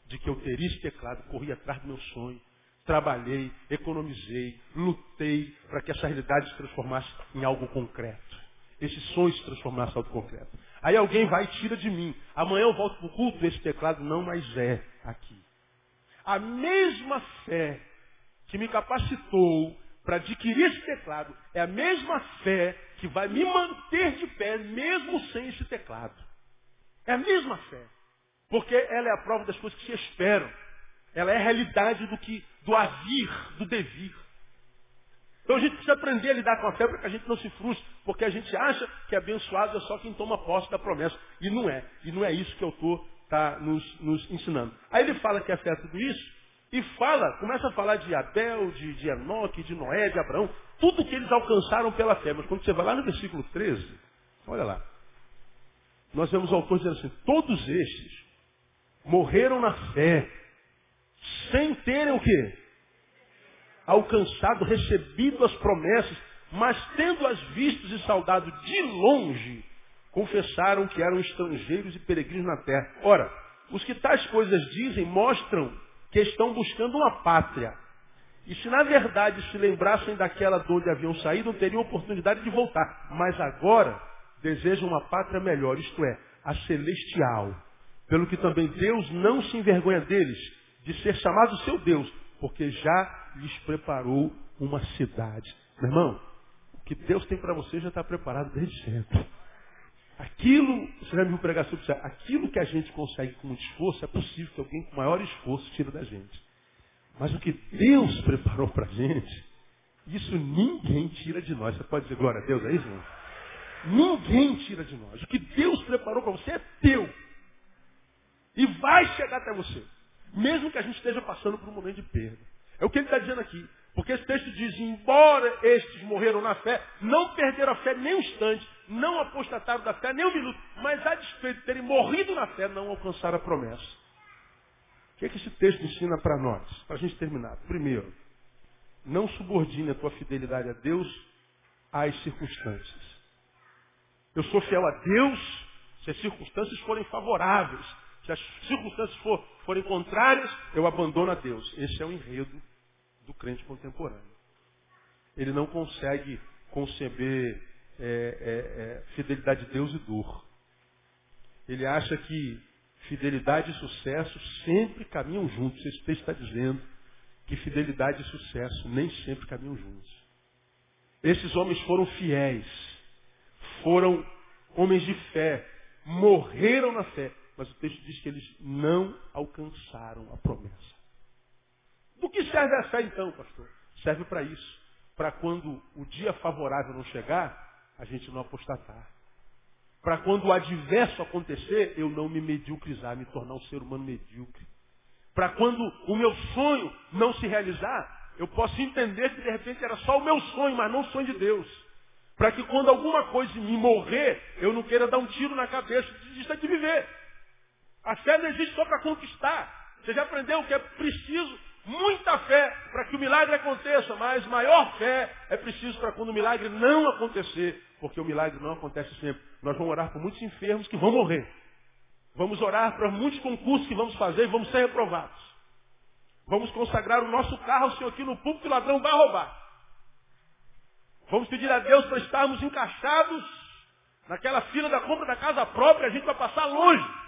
de que eu teria esse teclado, corri atrás do meu sonho, trabalhei, economizei, lutei para que essa realidade se transformasse em algo concreto. Esse sonho se transformasse em algo concreto. Aí alguém vai e tira de mim. Amanhã eu volto para o culto, esse teclado não mais é aqui. A mesma fé que me capacitou para adquirir esse teclado é a mesma fé que vai me manter de pé, mesmo sem esse teclado. É a mesma fé. Porque ela é a prova das coisas que se esperam. Ela é a realidade do que, do agir, do devir. Então a gente precisa aprender a lidar com a fé para que a gente não se frustre, porque a gente acha que abençoado é só quem toma posse da promessa. E não é. E não é isso que o autor está nos, nos ensinando. Aí ele fala que a fé é tudo isso, e fala, começa a falar de Abel, de, de Enoque, de Noé, de Abraão, tudo que eles alcançaram pela fé. Mas quando você vai lá no versículo 13, olha lá. Nós vemos o autor dizendo assim, todos estes morreram na fé, sem terem o quê? Alcançado, recebido as promessas, mas tendo-as vistos e saudado de longe, confessaram que eram estrangeiros e peregrinos na terra. Ora, os que tais coisas dizem mostram que estão buscando uma pátria. E se na verdade se lembrassem daquela de onde haviam saído, teriam oportunidade de voltar. Mas agora desejam uma pátria melhor, isto é, a celestial. Pelo que também Deus não se envergonha deles, de ser chamado seu Deus, porque já lhes preparou uma cidade. Meu irmão, o que Deus tem para você já está preparado desde sempre. Aquilo, você vai me pregar sobre isso, aquilo que a gente consegue com muito esforço, é possível que alguém com maior esforço tire da gente. Mas o que Deus preparou para a gente, isso ninguém tira de nós. Você pode dizer glória a Deus aí, irmão? Ninguém tira de nós. O que Deus preparou para você é teu. E vai chegar até você. Mesmo que a gente esteja passando por um momento de perda. É o que ele está dizendo aqui. Porque esse texto diz, embora estes morreram na fé, não perderam a fé nem um instante, não apostataram da fé nem um minuto, mas a despeito de terem morrido na fé, não alcançaram a promessa. O que, é que esse texto ensina para nós? Para a gente terminar. Primeiro, não subordine a tua fidelidade a Deus às circunstâncias. Eu sou fiel a Deus se as circunstâncias forem favoráveis. Se as circunstâncias for, forem contrárias, eu abandono a Deus. Esse é o enredo do crente contemporâneo. Ele não consegue conceber é, é, é, fidelidade de Deus e dor. Ele acha que fidelidade e sucesso sempre caminham juntos. Esse texto está dizendo que fidelidade e sucesso nem sempre caminham juntos. Esses homens foram fiéis, foram homens de fé, morreram na fé, mas o texto diz que eles não alcançaram a promessa. Do que serve a fé então, pastor? Serve para isso. Para quando o dia favorável não chegar, a gente não apostatar. Para quando o adverso acontecer, eu não me mediocrizar, me tornar um ser humano medíocre. Para quando o meu sonho não se realizar, eu posso entender que de repente era só o meu sonho, mas não o sonho de Deus. Para que quando alguma coisa me morrer, eu não queira dar um tiro na cabeça e desista de viver. A fé não existe só para conquistar. Você já aprendeu que é preciso muita fé para que o milagre aconteça, mas maior fé é preciso para quando o milagre não acontecer, porque o milagre não acontece sempre. Nós vamos orar por muitos enfermos que vão morrer. Vamos orar para muitos concursos que vamos fazer e vamos ser reprovados. Vamos consagrar o nosso carro Senhor aqui no público que o ladrão vai roubar. Vamos pedir a Deus para estarmos encaixados Naquela fila da compra da casa própria, a gente vai passar longe.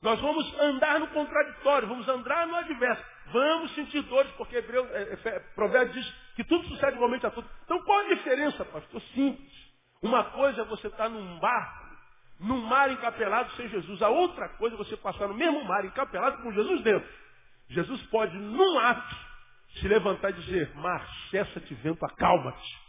Nós vamos andar no contraditório, vamos andar no adverso. Vamos sentir dores, porque Hebreu, é, é, Provérbio diz que tudo sucede igualmente a tudo. Então qual a diferença, pastor? Simples. Uma coisa é você estar num barco, num mar encapelado sem Jesus. A outra coisa é você passar no mesmo mar encapelado com Jesus dentro. Jesus pode, num ato, se levantar e dizer, mar, cessa-te vento, acalma-te.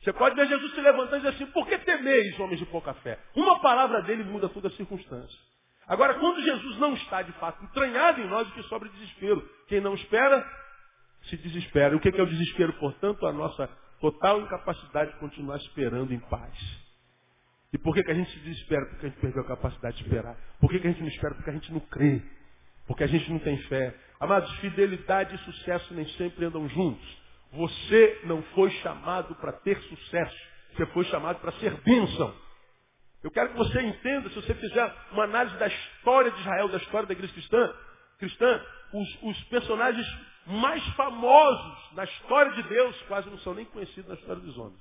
Você pode ver Jesus se levantando e dizer assim, por que temeis, homens de pouca fé? Uma palavra dele muda toda a circunstância. Agora, quando Jesus não está, de fato, entranhado em nós, o que sobra é desespero. Quem não espera, se desespera. E o que é o desespero? Portanto, a nossa total incapacidade de continuar esperando em paz. E por que, que a gente se desespera? Porque a gente perdeu a capacidade de esperar. Por que, que a gente não espera? Porque a gente não crê. Porque a gente não tem fé. Amados, fidelidade e sucesso nem sempre andam juntos. Você não foi chamado para ter sucesso. Você foi chamado para ser bênção. Eu quero que você entenda, se você fizer uma análise da história de Israel, da história da igreja cristã, cristã os, os personagens mais famosos na história de Deus quase não são nem conhecidos na história dos homens.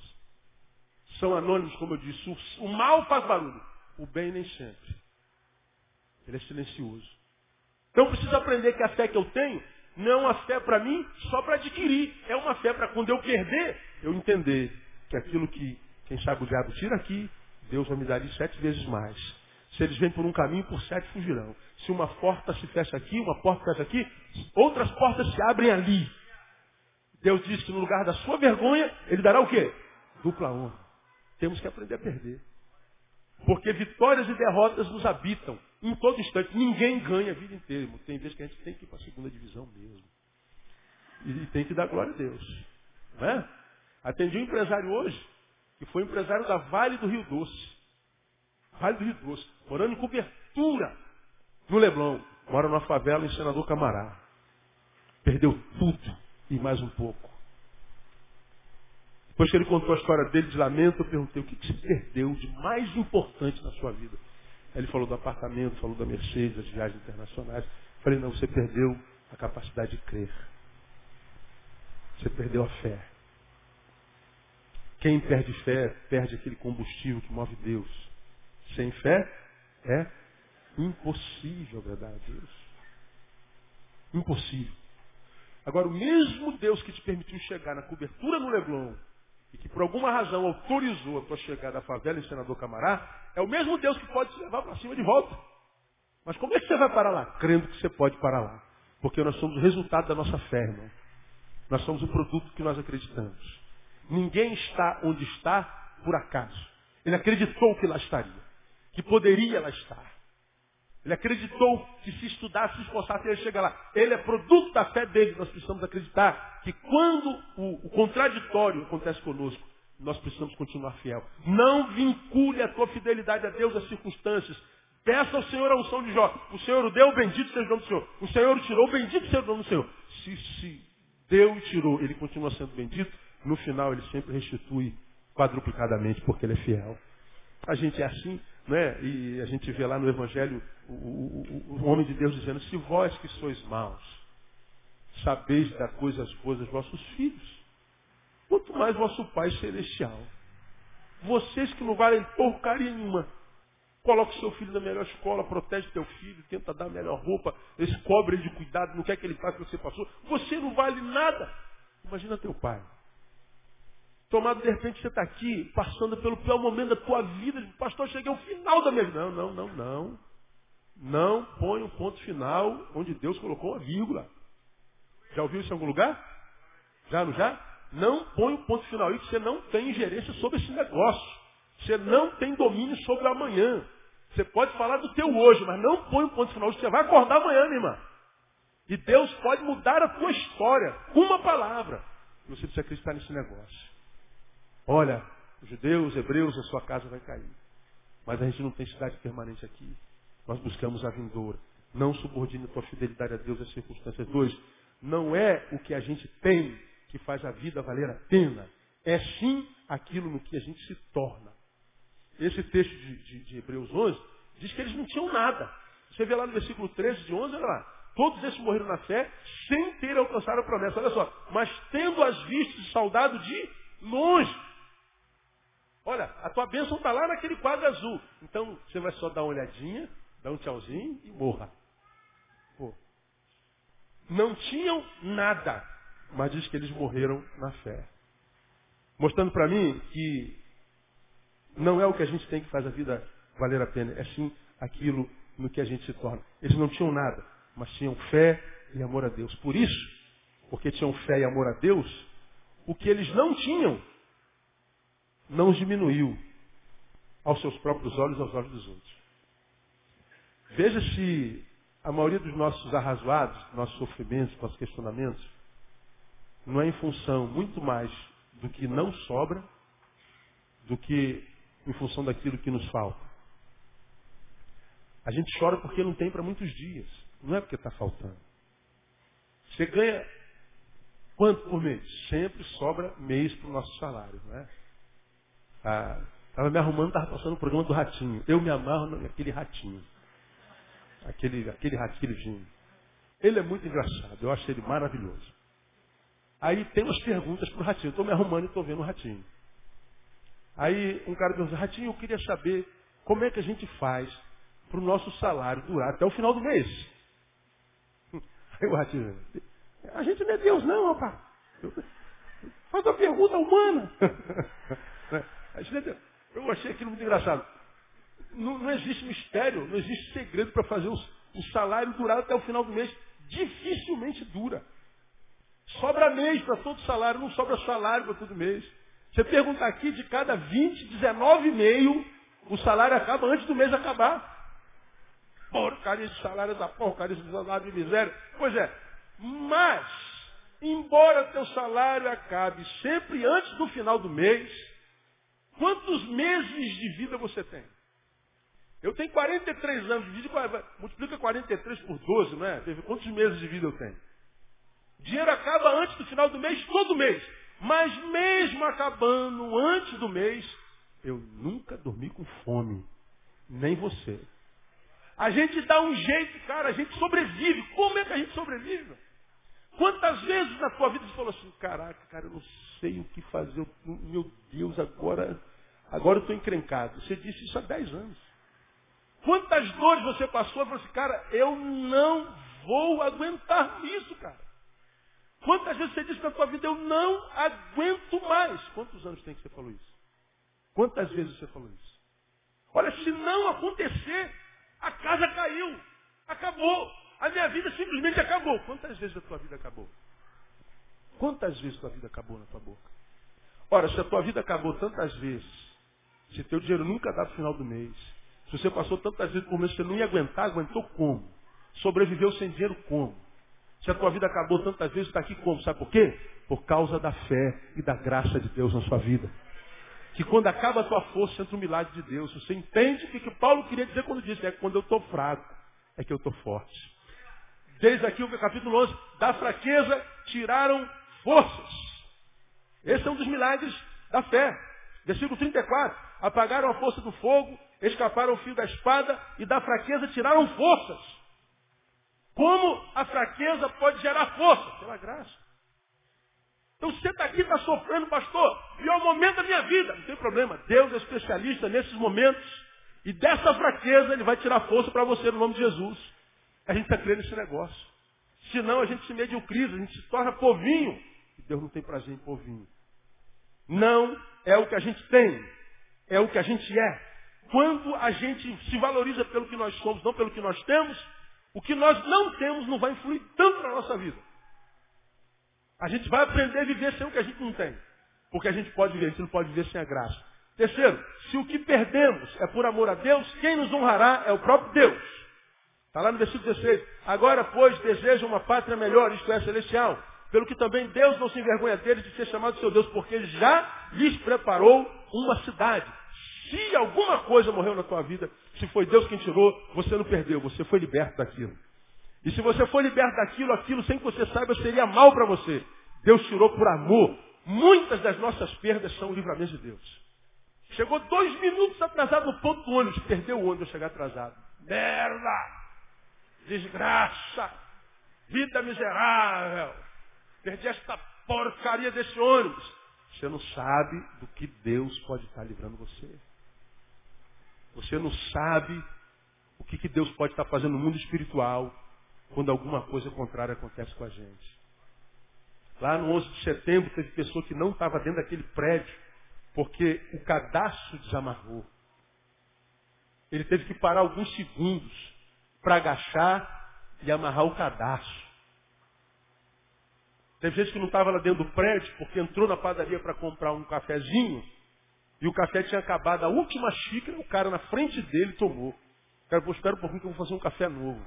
São anônimos, como eu disse. O, o mal faz barulho, o bem nem sempre. Ele é silencioso. Então preciso aprender que a fé que eu tenho não é uma fé para mim só para adquirir. É uma fé para quando eu perder, eu entender que aquilo que, quem sabe o diabo tira aqui, Deus vai me dar sete vezes mais. Se eles vêm por um caminho, por sete fugirão. Se uma porta se fecha aqui, uma porta fecha aqui, outras portas se abrem ali. Deus diz que no lugar da sua vergonha, Ele dará o quê? Dupla honra. Temos que aprender a perder. Porque vitórias e derrotas nos habitam em todo instante. Ninguém ganha a vida inteira. Tem vezes que a gente tem que ir para a segunda divisão mesmo. E tem que dar glória a Deus. Não é? Atendi um empresário hoje, que foi empresário da Vale do Rio Doce. Vale do Rio Doce. Morando em cobertura no Leblon. Mora numa favela em Senador Camará. Perdeu tudo e mais um pouco. Depois que ele contou a história dele de lamento, eu perguntei o que, que você perdeu de mais importante na sua vida. Ele falou do apartamento, falou da Mercedes, das viagens internacionais. Eu falei, não, você perdeu a capacidade de crer. Você perdeu a fé. Quem perde fé, perde aquele combustível que move Deus. Sem fé, é impossível agradar a Deus. Impossível. Agora, o mesmo Deus que te permitiu chegar na cobertura no Leblon e que por alguma razão autorizou a tua chegada à favela em Senador Camará, é o mesmo Deus que pode te levar para cima de volta. Mas como é que você vai parar lá? Crendo que você pode parar lá. Porque nós somos o resultado da nossa fé, irmão. Nós somos o produto que nós acreditamos. Ninguém está onde está por acaso. Ele acreditou que lá estaria. Que poderia lá estar. Ele acreditou que se estudasse, se esforçasse, ele chega lá. Ele é produto da fé dele. Nós precisamos acreditar que quando o, o contraditório acontece conosco, nós precisamos continuar fiel. Não vincule a tua fidelidade a Deus às circunstâncias. Peça ao Senhor a unção de Jó. O Senhor o deu, bendito seja o nome do Senhor. O Senhor o tirou, bendito seja o nome do Senhor. Se, se deu e tirou, ele continua sendo bendito. No final, ele sempre restitui quadruplicadamente, porque ele é fiel. A gente é assim, né? E a gente vê lá no Evangelho o, o, o homem de Deus dizendo, se vós que sois maus, sabeis dar coisas boas aos vossos filhos, quanto mais vosso Pai Celestial. Vocês que não valem porcaria nenhuma, coloca o seu filho na melhor escola, protege teu filho, tenta dar a melhor roupa, esse cobre ele de cuidado, não quer que ele faça o que você passou. Você não vale nada. Imagina teu pai. Tomado, de repente, você está aqui, passando pelo pior momento da tua vida. Pastor, cheguei ao final da minha vida. Não, não, não, não. Não põe um ponto final onde Deus colocou uma vírgula. Já ouviu isso em algum lugar? Já, não já? Não põe um ponto final que você não tem ingerência sobre esse negócio. Você não tem domínio sobre amanhã. Você pode falar do teu hoje, mas não põe um ponto final. Você vai acordar amanhã, minha irmã. E Deus pode mudar a tua história. Uma palavra. Você precisa acreditar nesse negócio. Olha, judeus, hebreus, a sua casa vai cair. Mas a gente não tem cidade permanente aqui. Nós buscamos a vindoura. Não subordine a tua fidelidade a Deus às circunstâncias. Dois, não é o que a gente tem que faz a vida valer a pena. É sim aquilo no que a gente se torna. Esse texto de, de, de Hebreus 11 diz que eles não tinham nada. Você vê lá no versículo 13 de 11, olha lá. Todos esses morreram na fé sem ter alcançado a promessa. Olha só. Mas tendo as vistas saudado de longe. Olha, a tua bênção está lá naquele quadro azul. Então você vai só dar uma olhadinha, dar um tchauzinho e morra. Pô. Não tinham nada, mas diz que eles morreram na fé. Mostrando para mim que não é o que a gente tem que fazer a vida valer a pena, é sim aquilo no que a gente se torna. Eles não tinham nada, mas tinham fé e amor a Deus. Por isso, porque tinham fé e amor a Deus, o que eles não tinham não os diminuiu aos seus próprios olhos e aos olhos dos outros. Veja se a maioria dos nossos arrazoados, nossos sofrimentos, nossos questionamentos, não é em função muito mais do que não sobra do que em função daquilo que nos falta. A gente chora porque não tem para muitos dias, não é porque está faltando. Você ganha quanto por mês? Sempre sobra mês para o nosso salário, não é? Estava me arrumando, estava passando o programa do ratinho. Eu me amarro naquele ratinho. Aquele, aquele ratinho. Ele é muito engraçado, eu acho ele maravilhoso. Aí tem umas perguntas para o ratinho. Estou me arrumando e estou vendo o ratinho. Aí um cara pergunta, ratinho, eu queria saber como é que a gente faz para o nosso salário durar até o final do mês. <laughs> Aí o ratinho, a gente não é Deus não, rapaz. Faz uma pergunta humana. <laughs> Eu achei aquilo muito engraçado. Não, não existe mistério, não existe segredo para fazer o, salário durar até o final do mês. Dificilmente dura. Sobra mês para todo salário, não sobra salário para todo mês. Você pergunta aqui, de cada 20, 19,5, o salário acaba antes do mês acabar. Porcaria de salário da porcaria de salário de miséria. Pois é, mas, embora teu salário acabe sempre antes do final do mês, Quantos meses de vida você tem? Eu tenho 43 anos, multiplica 43 por 12, não é? Quantos meses de vida eu tenho? Dinheiro acaba antes do final do mês, todo mês. Mas mesmo acabando antes do mês, eu nunca dormi com fome. Nem você. A gente dá um jeito, cara, a gente sobrevive. Como é que a gente sobrevive? Quantas vezes na tua vida você falou assim, caraca, cara, eu não sei o que fazer. Eu, meu Deus, agora, agora eu estou encrencado. Você disse isso há 10 anos. Quantas dores você passou e falou assim, cara, eu não vou aguentar isso, cara. Quantas vezes você disse na tua vida, eu não aguento mais. Quantos anos tem que você falou isso? Quantas vezes você falou isso? Olha, se não acontecer, a casa caiu. Acabou. A minha vida simplesmente acabou. Quantas vezes a tua vida acabou? Quantas vezes tua vida acabou na tua boca? Ora, se a tua vida acabou tantas vezes, se teu dinheiro nunca dá no final do mês, se você passou tantas vezes por mês que você não ia aguentar, aguentou como? Sobreviveu sem dinheiro como? Se a tua vida acabou tantas vezes, está aqui como? Sabe por quê? Por causa da fé e da graça de Deus na sua vida. Que quando acaba a tua força, entra o milagre de Deus. Você entende o que, que Paulo queria dizer quando disse, é que quando eu estou fraco, é que eu estou forte. Desde aqui o capítulo 11, da fraqueza tiraram forças. Esse é um dos milagres da fé. Versículo 34. Apagaram a força do fogo, escaparam o fio da espada e da fraqueza tiraram forças. Como a fraqueza pode gerar força? Pela graça. Então você está aqui, está sofrendo, pastor. Pior momento da minha vida. Não tem problema. Deus é especialista nesses momentos. E dessa fraqueza ele vai tirar força para você no nome de Jesus. A gente está crendo nesse negócio. Senão a gente se mediocriza, a gente se torna povinho. Deus não tem prazer em povinho. Não é o que a gente tem, é o que a gente é. Quando a gente se valoriza pelo que nós somos, não pelo que nós temos, o que nós não temos não vai influir tanto na nossa vida. A gente vai aprender a viver sem o que a gente não tem. Porque a gente pode viver, a gente não pode viver sem a graça. Terceiro, se o que perdemos é por amor a Deus, quem nos honrará é o próprio Deus. Está lá no versículo 16. Agora, pois, deseja uma pátria melhor, isto é, celestial. Pelo que também Deus não se envergonha deles de ser chamado seu Deus, porque já lhes preparou uma cidade. Se alguma coisa morreu na tua vida, se foi Deus quem tirou, você não perdeu, você foi liberto daquilo. E se você foi liberto daquilo, aquilo sem que você saiba seria mal para você. Deus tirou por amor. Muitas das nossas perdas são o livramento de Deus. Chegou dois minutos atrasado no ponto do ônibus, perdeu o ônibus chegar atrasado. Merda! desgraça, vida miserável. Perdi esta porcaria desse ônibus. Você não sabe do que Deus pode estar livrando você. Você não sabe o que, que Deus pode estar fazendo no mundo espiritual quando alguma coisa contrária acontece com a gente. Lá no 11 de setembro teve pessoa que não estava dentro daquele prédio porque o cadastro desamarrou. Ele teve que parar alguns segundos para agachar e amarrar o cadastro. Teve gente que não estava lá dentro do prédio porque entrou na padaria para comprar um cafezinho e o café tinha acabado. A última xícara, o cara na frente dele tomou. O cara falou, espera um pouquinho que eu vou fazer um café novo.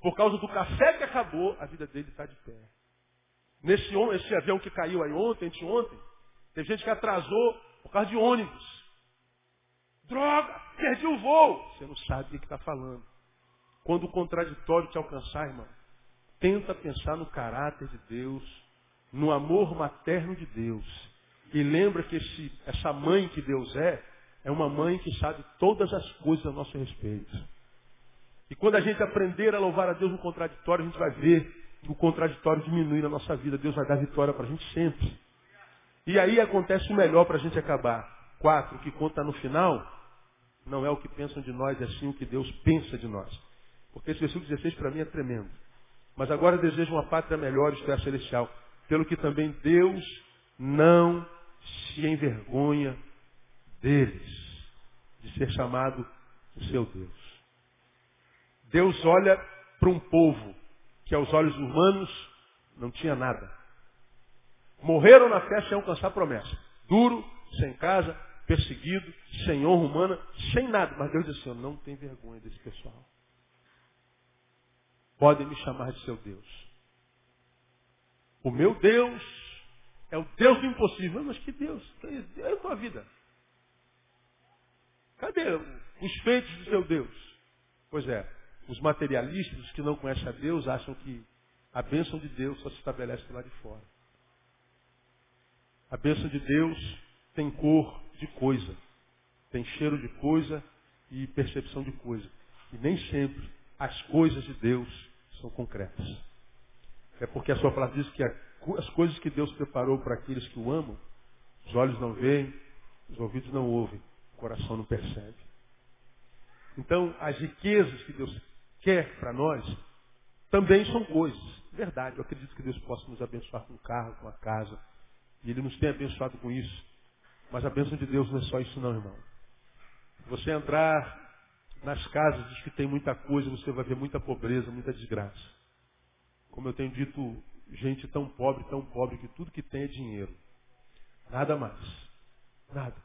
Por causa do café que acabou, a vida dele está de pé. Nesse esse avião que caiu aí ontem, anteontem, teve gente que atrasou por causa de ônibus. Droga, perdi o voo. Você não sabe o que está falando. Quando o contraditório te alcançar, irmão, tenta pensar no caráter de Deus, no amor materno de Deus. E lembra que esse, essa mãe que Deus é, é uma mãe que sabe todas as coisas a nosso respeito. E quando a gente aprender a louvar a Deus no contraditório, a gente vai ver o contraditório diminui na nossa vida. Deus vai dar vitória para a gente sempre. E aí acontece o melhor para a gente acabar. Quatro, o que conta no final não é o que pensam de nós, é sim o que Deus pensa de nós. Porque esse versículo 16 para mim é tremendo. Mas agora desejo uma pátria melhor, isto é, celestial. Pelo que também Deus não se envergonha deles, de ser chamado o seu Deus. Deus olha para um povo que aos olhos humanos não tinha nada. Morreram na fé sem alcançar promessa. Duro, sem casa, perseguido, sem honra humana, sem nada. Mas Deus disse assim, não tem vergonha desse pessoal. Podem me chamar de seu Deus. O meu Deus é o Deus do impossível. Mas que Deus? É a tua vida. Cadê os feitos do seu Deus? Pois é, os materialistas que não conhecem a Deus acham que a bênção de Deus só se estabelece lá de fora. A bênção de Deus tem cor de coisa, tem cheiro de coisa e percepção de coisa. E nem sempre as coisas de Deus são concretas. É porque a sua palavra diz que as coisas que Deus preparou para aqueles que o amam, os olhos não veem, os ouvidos não ouvem, o coração não percebe. Então, as riquezas que Deus quer para nós também são coisas. Verdade, eu acredito que Deus possa nos abençoar com um carro, com uma casa. E Ele nos tem abençoado com isso. Mas a bênção de Deus não é só isso não, irmão. Você entrar nas casas dos que tem muita coisa, você vai ver muita pobreza, muita desgraça. Como eu tenho dito, gente tão pobre, tão pobre, que tudo que tem é dinheiro. Nada mais. Nada.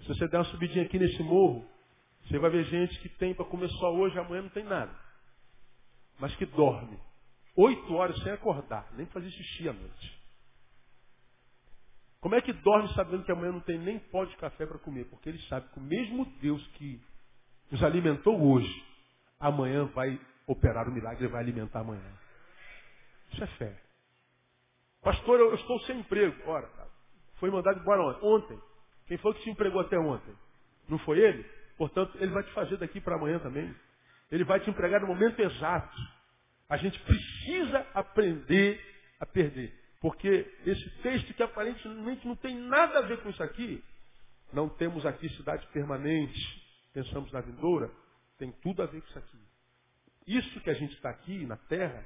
Se você der uma subidinha aqui nesse morro, você vai ver gente que tem para comer só hoje, amanhã não tem nada. Mas que dorme oito horas sem acordar, nem fazer xixi à noite. Como é que dorme sabendo que amanhã não tem nem pó de café para comer? Porque ele sabe que o mesmo Deus que nos alimentou hoje, amanhã vai operar o milagre e vai alimentar amanhã. Isso é fé. Pastor, eu, estou sem emprego. Ora, foi mandado embora ontem. Quem foi que se empregou até ontem? Não foi ele? Portanto, ele vai te fazer daqui para amanhã também. Ele vai te empregar no momento exato. A gente precisa aprender a perder. Porque esse texto que aparentemente não tem nada a ver com isso aqui, não temos aqui cidade permanente, pensamos na vindoura, tem tudo a ver com isso aqui. Isso que a gente está aqui na terra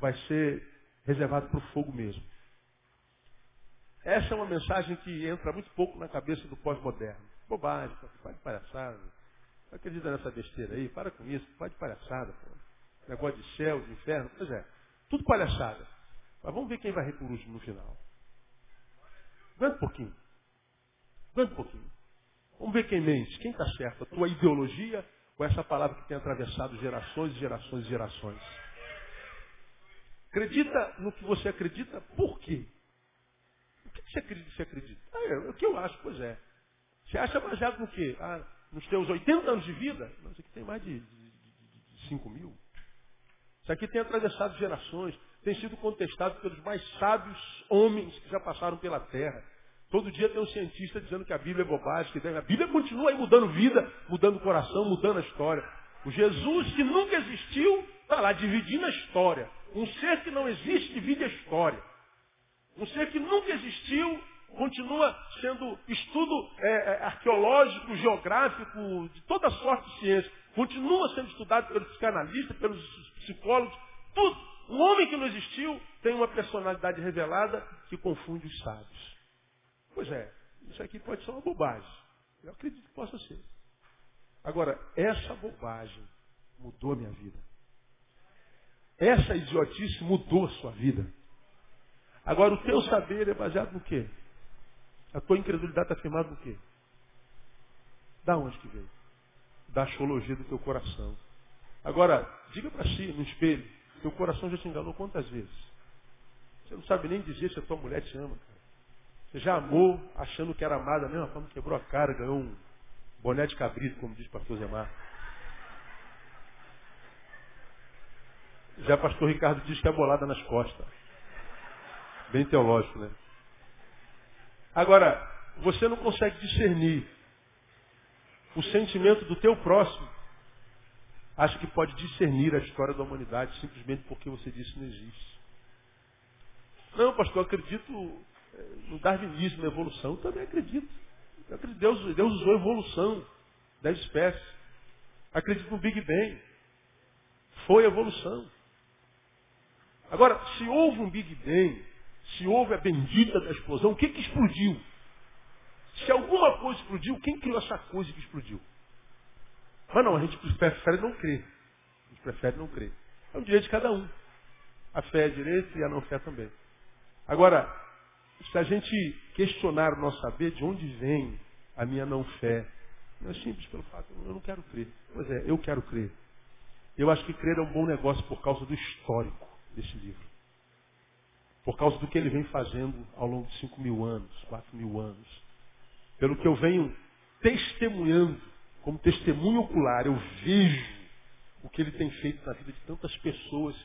vai ser reservado para o fogo mesmo. Essa é uma mensagem que entra muito pouco na cabeça do pós-moderno. Bobagem, para de palhaçada. Não acredita nessa besteira aí, para com isso, para de palhaçada. Pô. Negócio de céu, de inferno, pois é. Tudo palhaçada. Mas vamos ver quem vai rir último no final. Aguenta um pouquinho. Aguenta um pouquinho. Vamos ver quem mente, quem está certo, a tua ideologia ou essa palavra que tem atravessado gerações e gerações e gerações. Acredita no que você acredita, por quê? O que você acredita? Acredita? Ah, é, o que eu acho, pois é. Você acha baseado no quê? Ah, nos teus 80 anos de vida? Não, isso aqui tem mais de, de, de, de 5 mil. Isso aqui tem atravessado gerações, tem sido contestado pelos mais sábios homens que já passaram pela terra. Todo dia tem um cientista dizendo que a Bíblia é bobagem, que a Bíblia continua aí mudando vida, mudando o coração, mudando a história. O Jesus que nunca existiu, está lá dividindo a história. Um ser que não existe divide a história. Um ser que nunca existiu, continua sendo estudo é, é, arqueológico, geográfico, de toda sorte de ciência. Continua sendo estudado pelos psicanalistas, pelos psicólogos, tudo. Um homem que não existiu tem uma personalidade revelada que confunde os sábios. Pois é, isso aqui pode ser uma bobagem. Eu acredito que possa ser. Agora, essa bobagem mudou a minha vida. Essa idiotice mudou a sua vida. Agora, o teu saber é baseado no quê? A tua incredulidade está firmada no quê? Da onde que veio? Da astrologia do teu coração. Agora, diga para si, no espelho, teu coração já te enganou quantas vezes? Você não sabe nem dizer se a tua mulher te ama. Você já amou achando que era amada, mesmo forma quebrou a cara, ganhou um boné de cabrito, como diz o pastor Zemar. Já pastor Ricardo diz que é bolada nas costas. Bem teológico, né? Agora, você não consegue discernir o sentimento do teu próximo. Acha que pode discernir a história da humanidade simplesmente porque você disse que não existe. Não, pastor, acredito no darwinismo, na evolução. Eu também acredito. Eu acredito Deus, Deus usou a evolução das espécies. Acredito no Big Bang. Foi evolução. Agora, se houve um Big Bang, se houve a bendita da explosão, o que, que explodiu? Se alguma coisa explodiu, quem criou essa coisa que explodiu? Mas não, a gente prefere não crer. A gente prefere não crer. É um direito de cada um. A fé é direito e a não fé também. Agora, se a gente questionar o nosso saber de onde vem a minha não fé, não é simples pelo fato, eu não quero crer. Pois é, eu quero crer. Eu acho que crer é um bom negócio por causa do histórico desse livro. Por causa do que ele vem fazendo ao longo de 5 mil anos, 4 mil anos. Pelo que eu venho testemunhando, como testemunho ocular, eu vejo o que ele tem feito na vida de tantas pessoas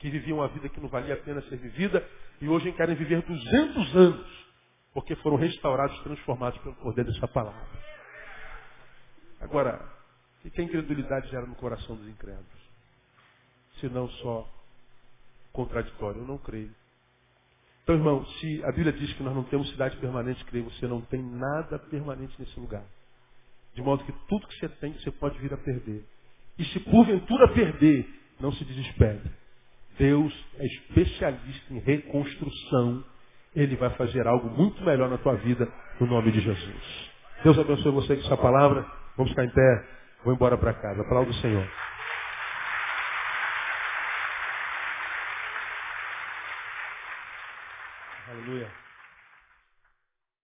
que viviam a vida que não valia a pena ser vivida e hoje querem viver 200 anos, porque foram restaurados, transformados pelo poder dessa palavra. Agora, o que a incredulidade gera no coração dos incrédulos? Se não só contraditório. Eu não creio. Então, irmão, se a Bíblia diz que nós não temos cidade permanente, creio, você não tem nada permanente nesse lugar. De modo que tudo que você tem, você pode vir a perder. E se porventura perder, não se desespere. Deus é especialista em reconstrução. Ele vai fazer algo muito melhor na tua vida, no nome de Jesus. Deus abençoe você com essa palavra. Vamos ficar em pé. Vou embora para casa. Aplauda o Senhor.